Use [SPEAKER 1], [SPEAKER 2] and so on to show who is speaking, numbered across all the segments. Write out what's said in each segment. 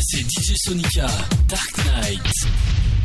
[SPEAKER 1] c'est DJ Sonica, Dark Knight.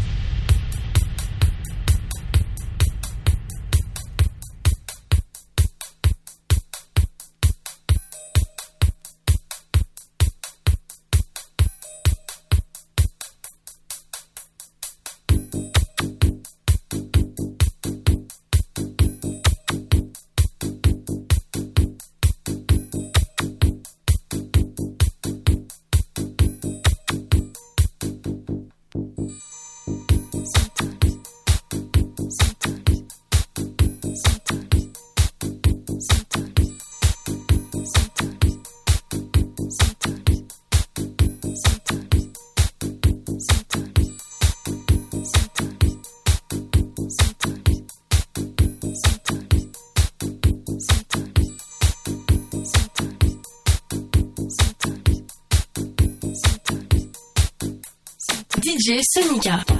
[SPEAKER 2] DJ Sonica.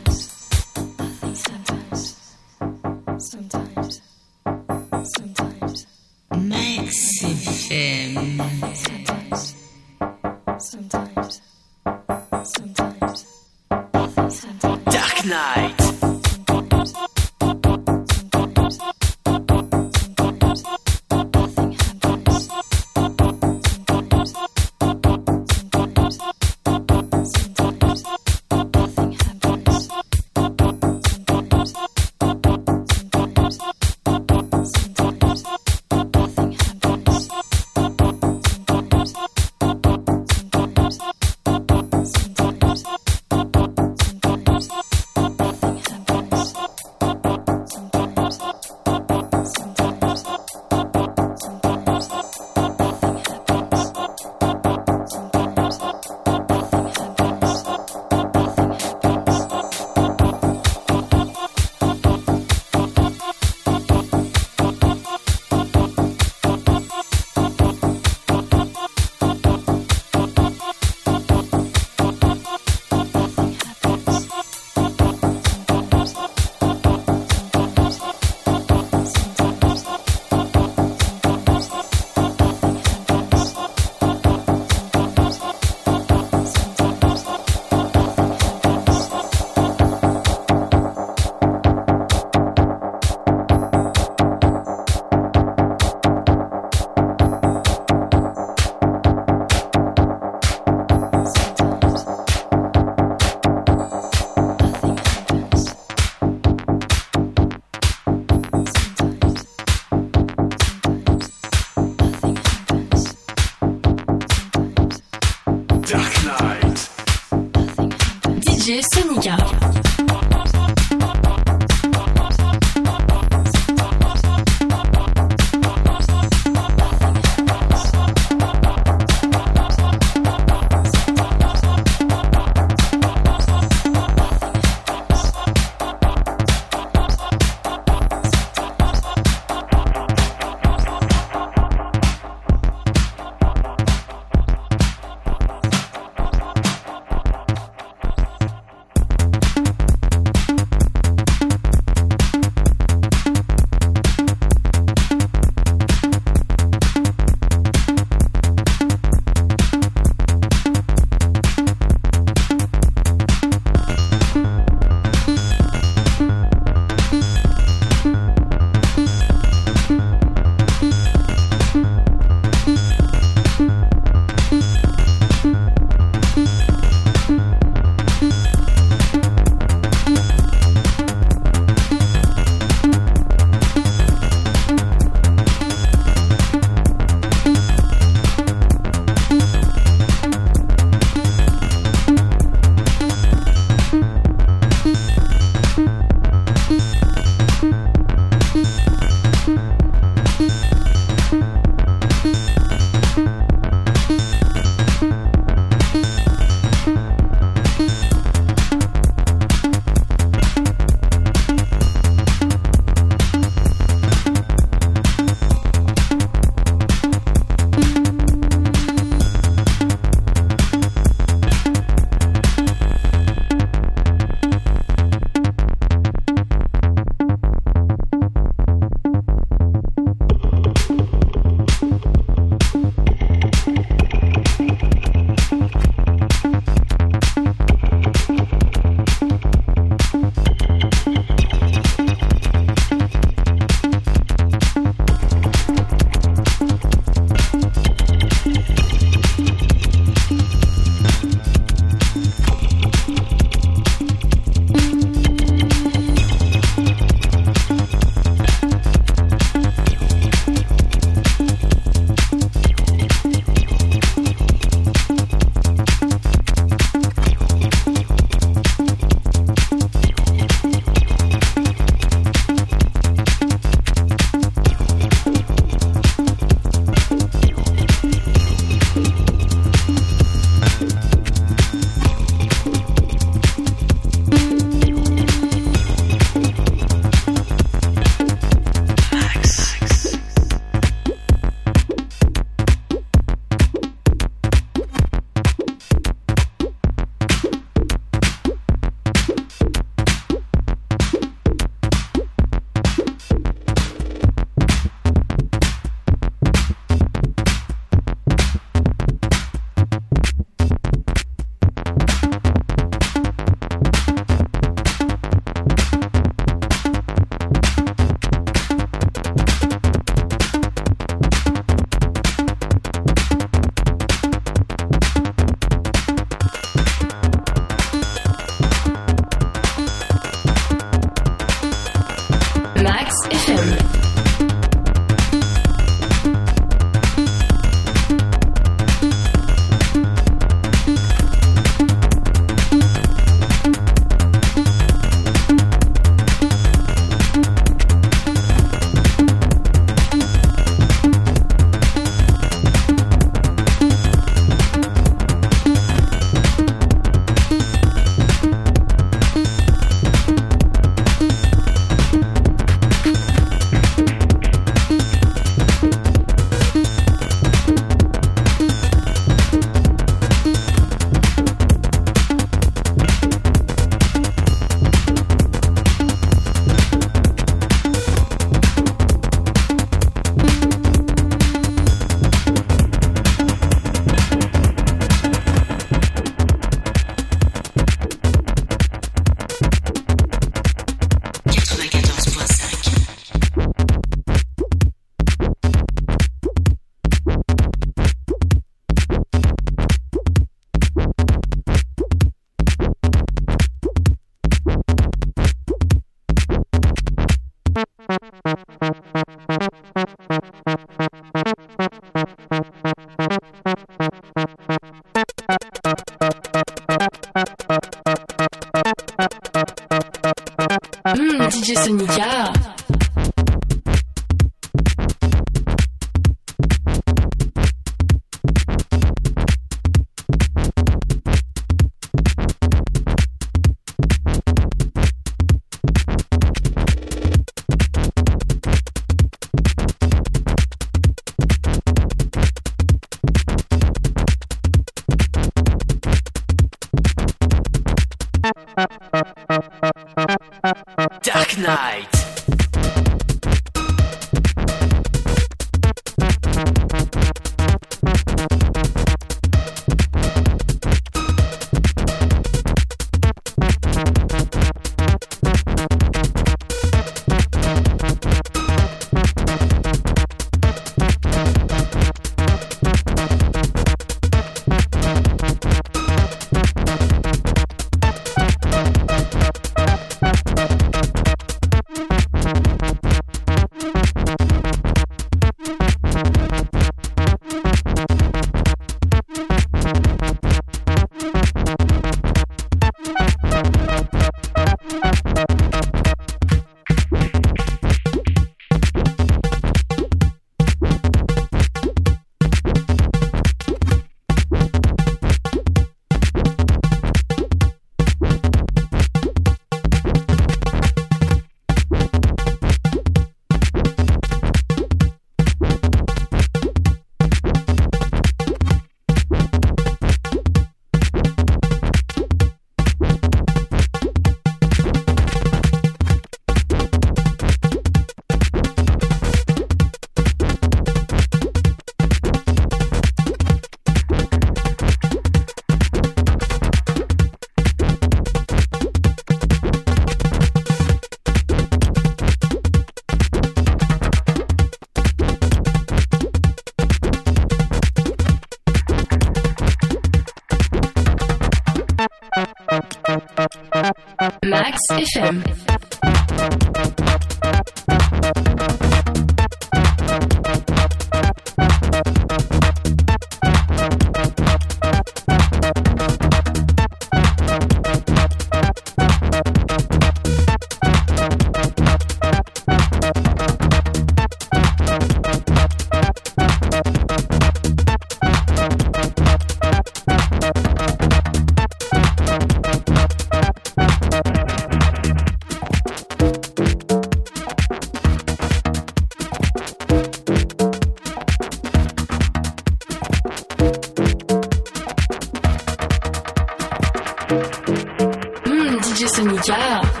[SPEAKER 2] Sonica.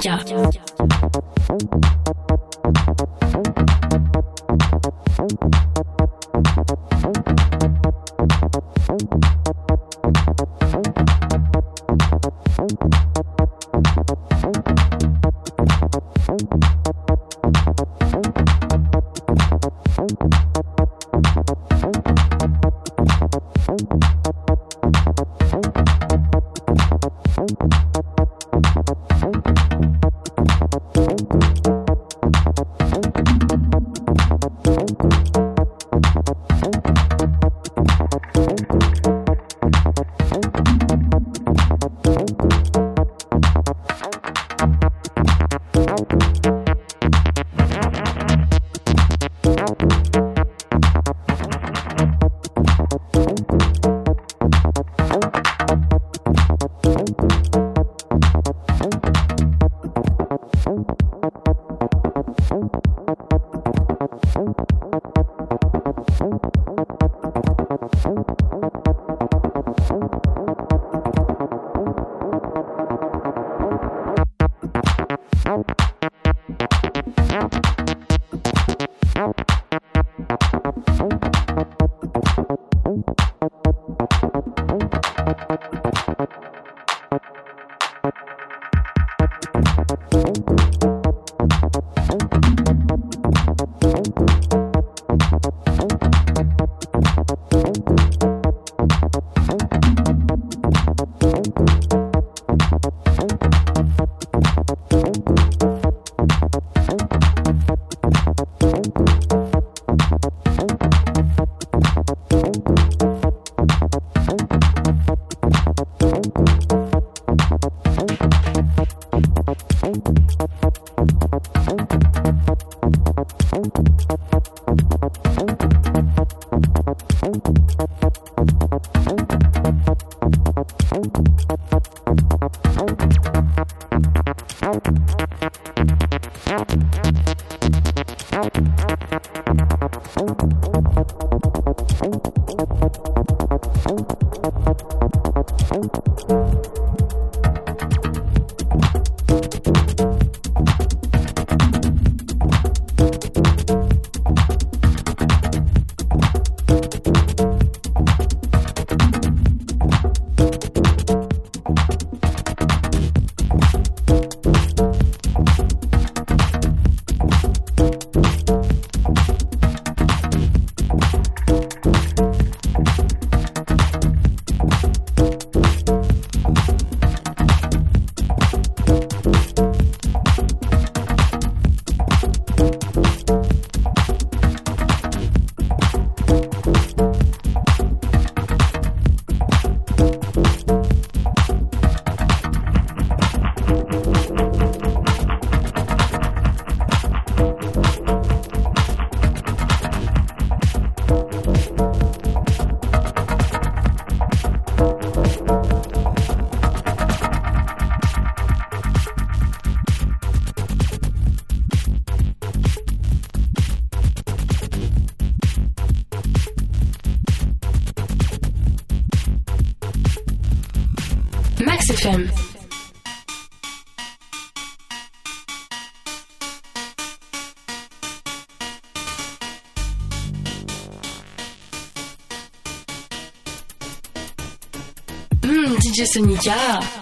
[SPEAKER 2] DJ Sonica. DJ Sonica.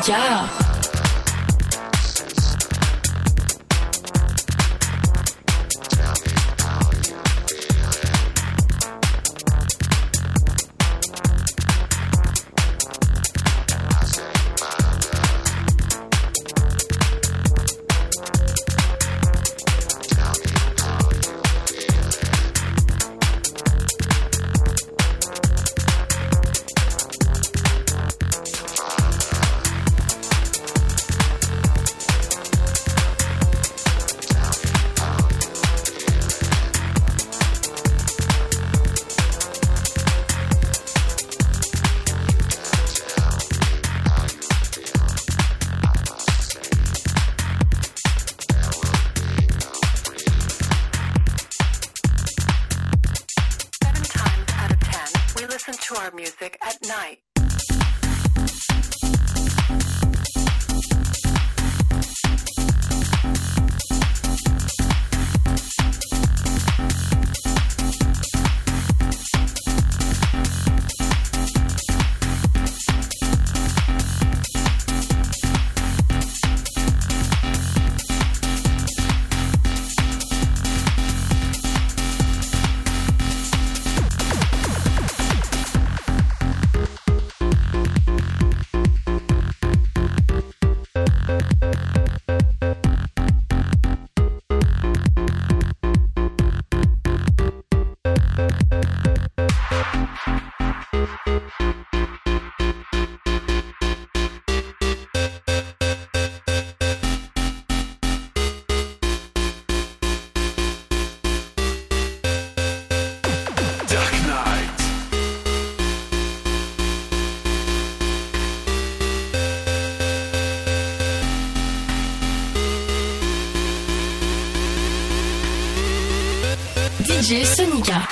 [SPEAKER 1] Sonica.
[SPEAKER 2] DJ Sonica.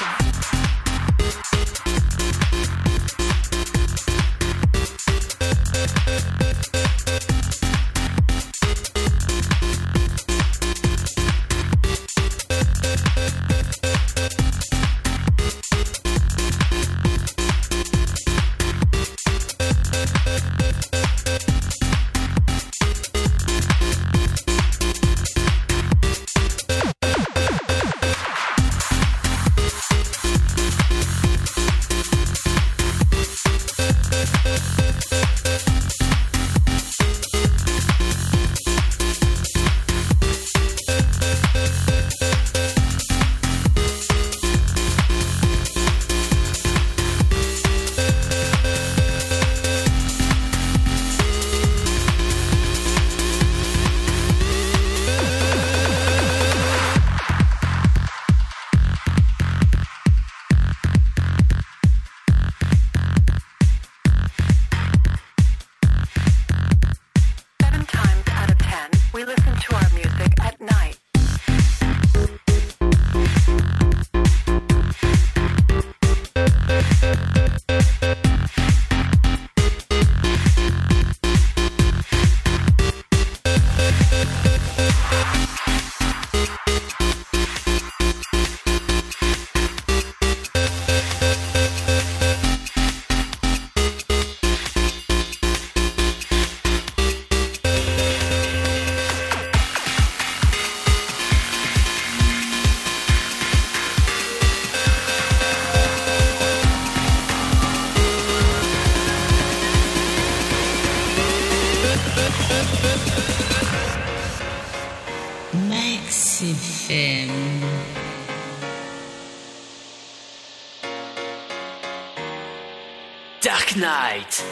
[SPEAKER 2] Dark Knight.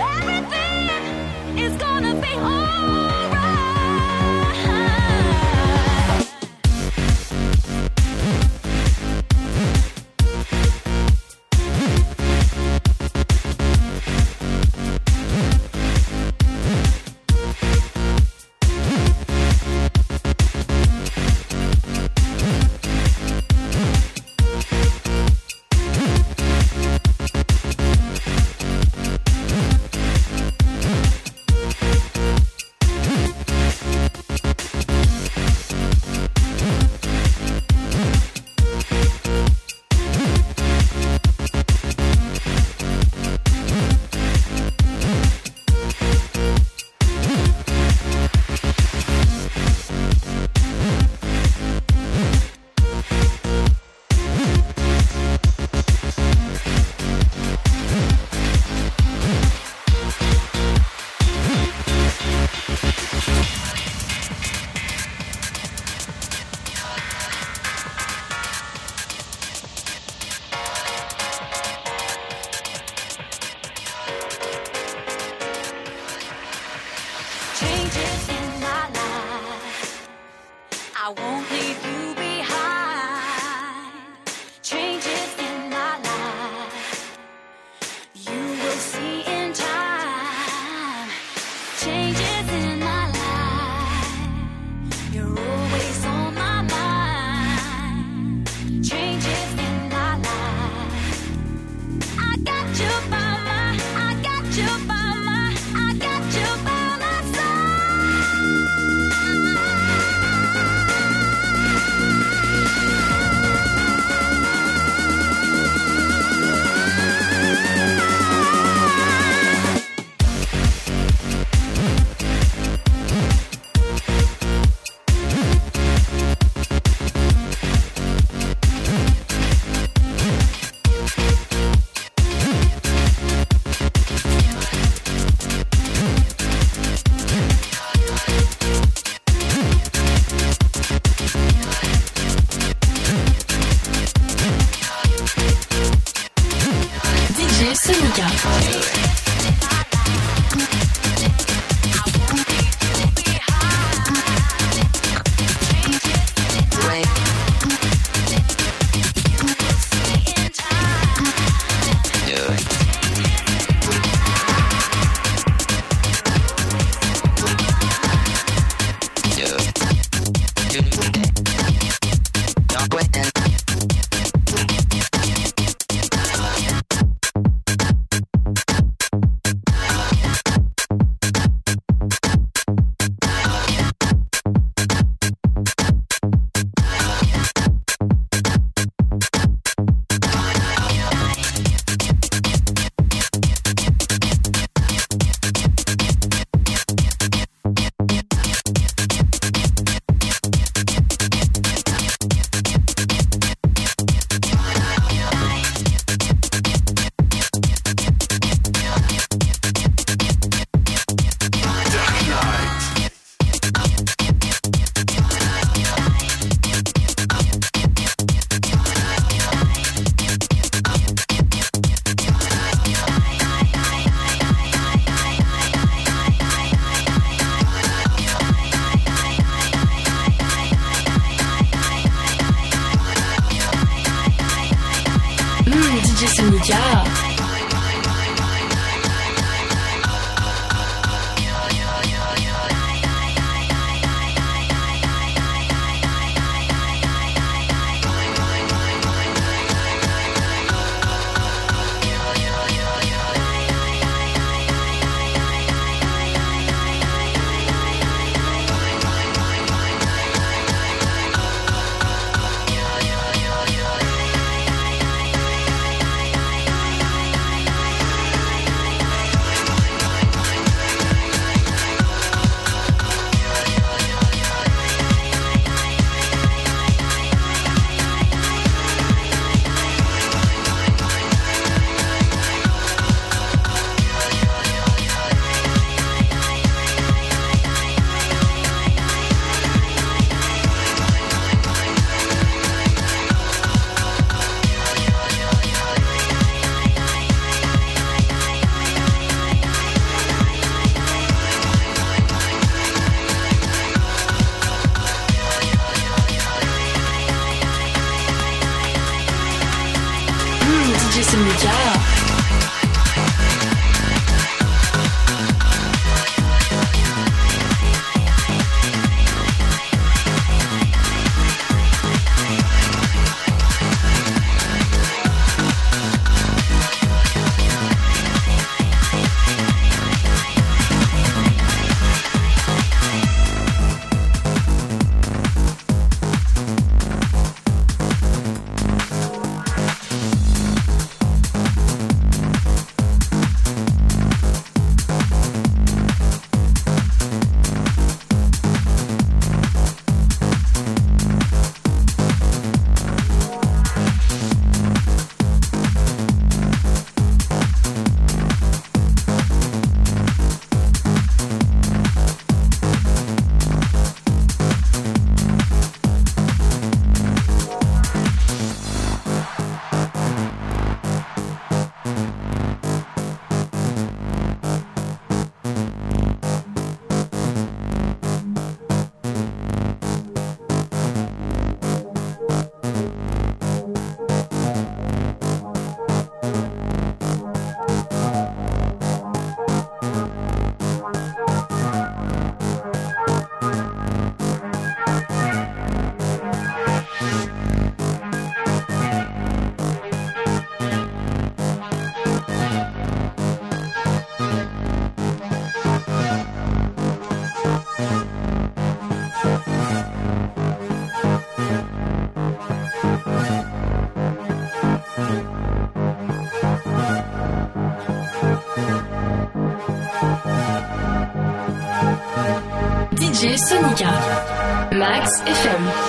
[SPEAKER 2] everything
[SPEAKER 3] is gonna
[SPEAKER 2] be alright. Sonica. Max FM.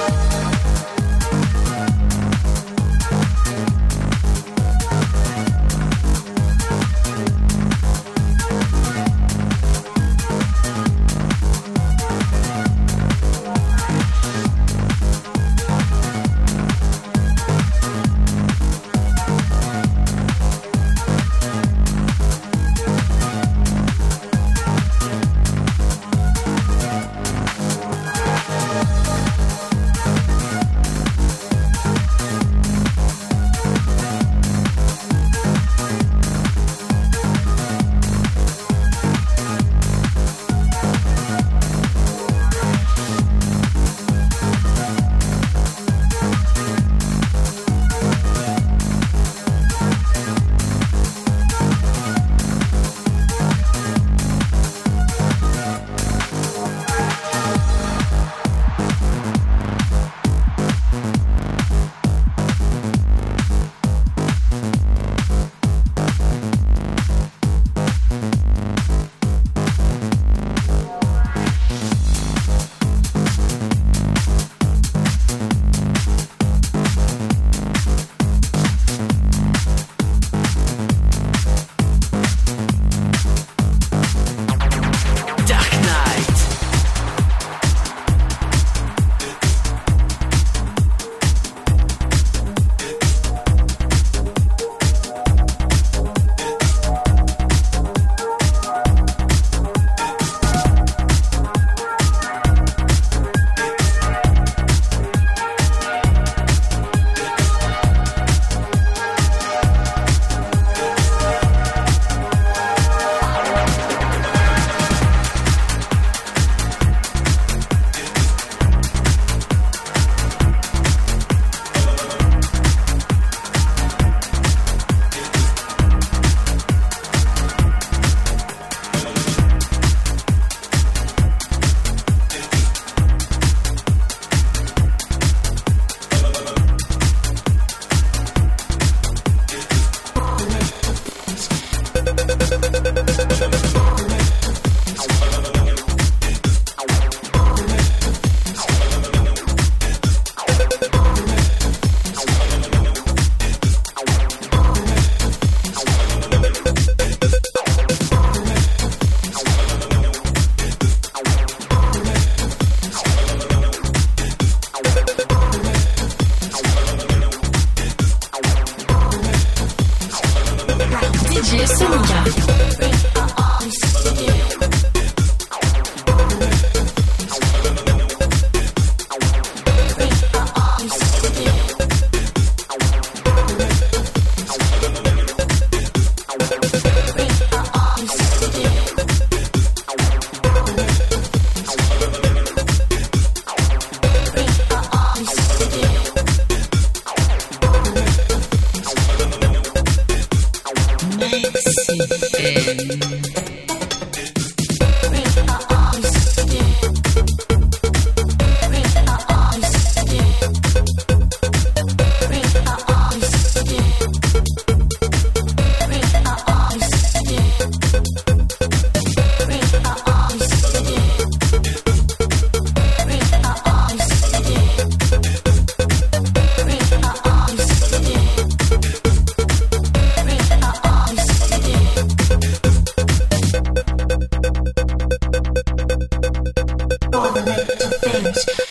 [SPEAKER 4] the way to finish.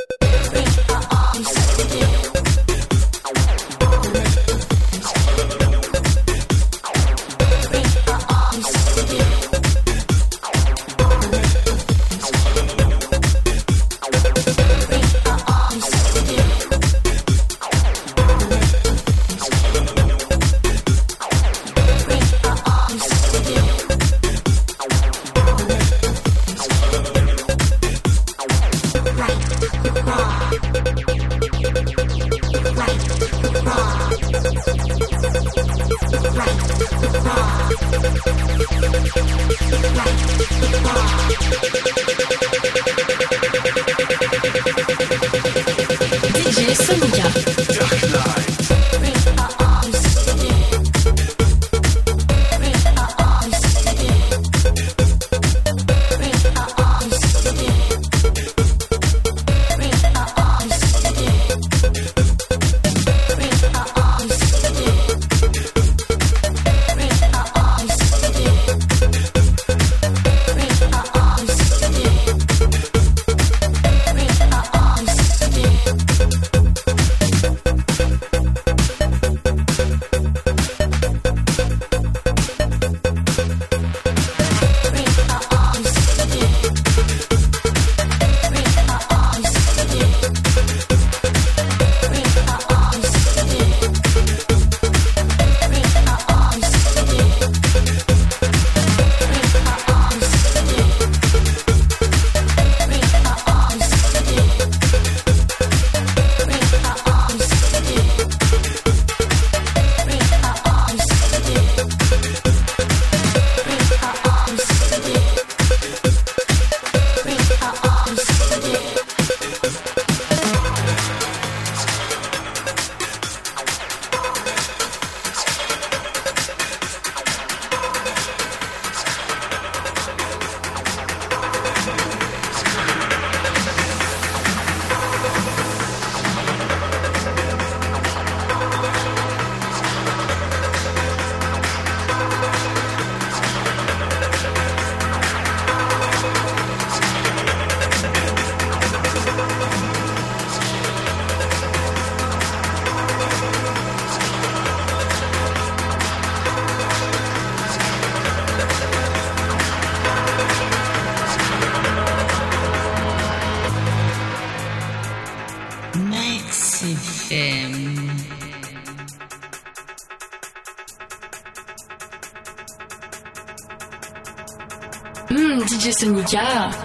[SPEAKER 4] DJ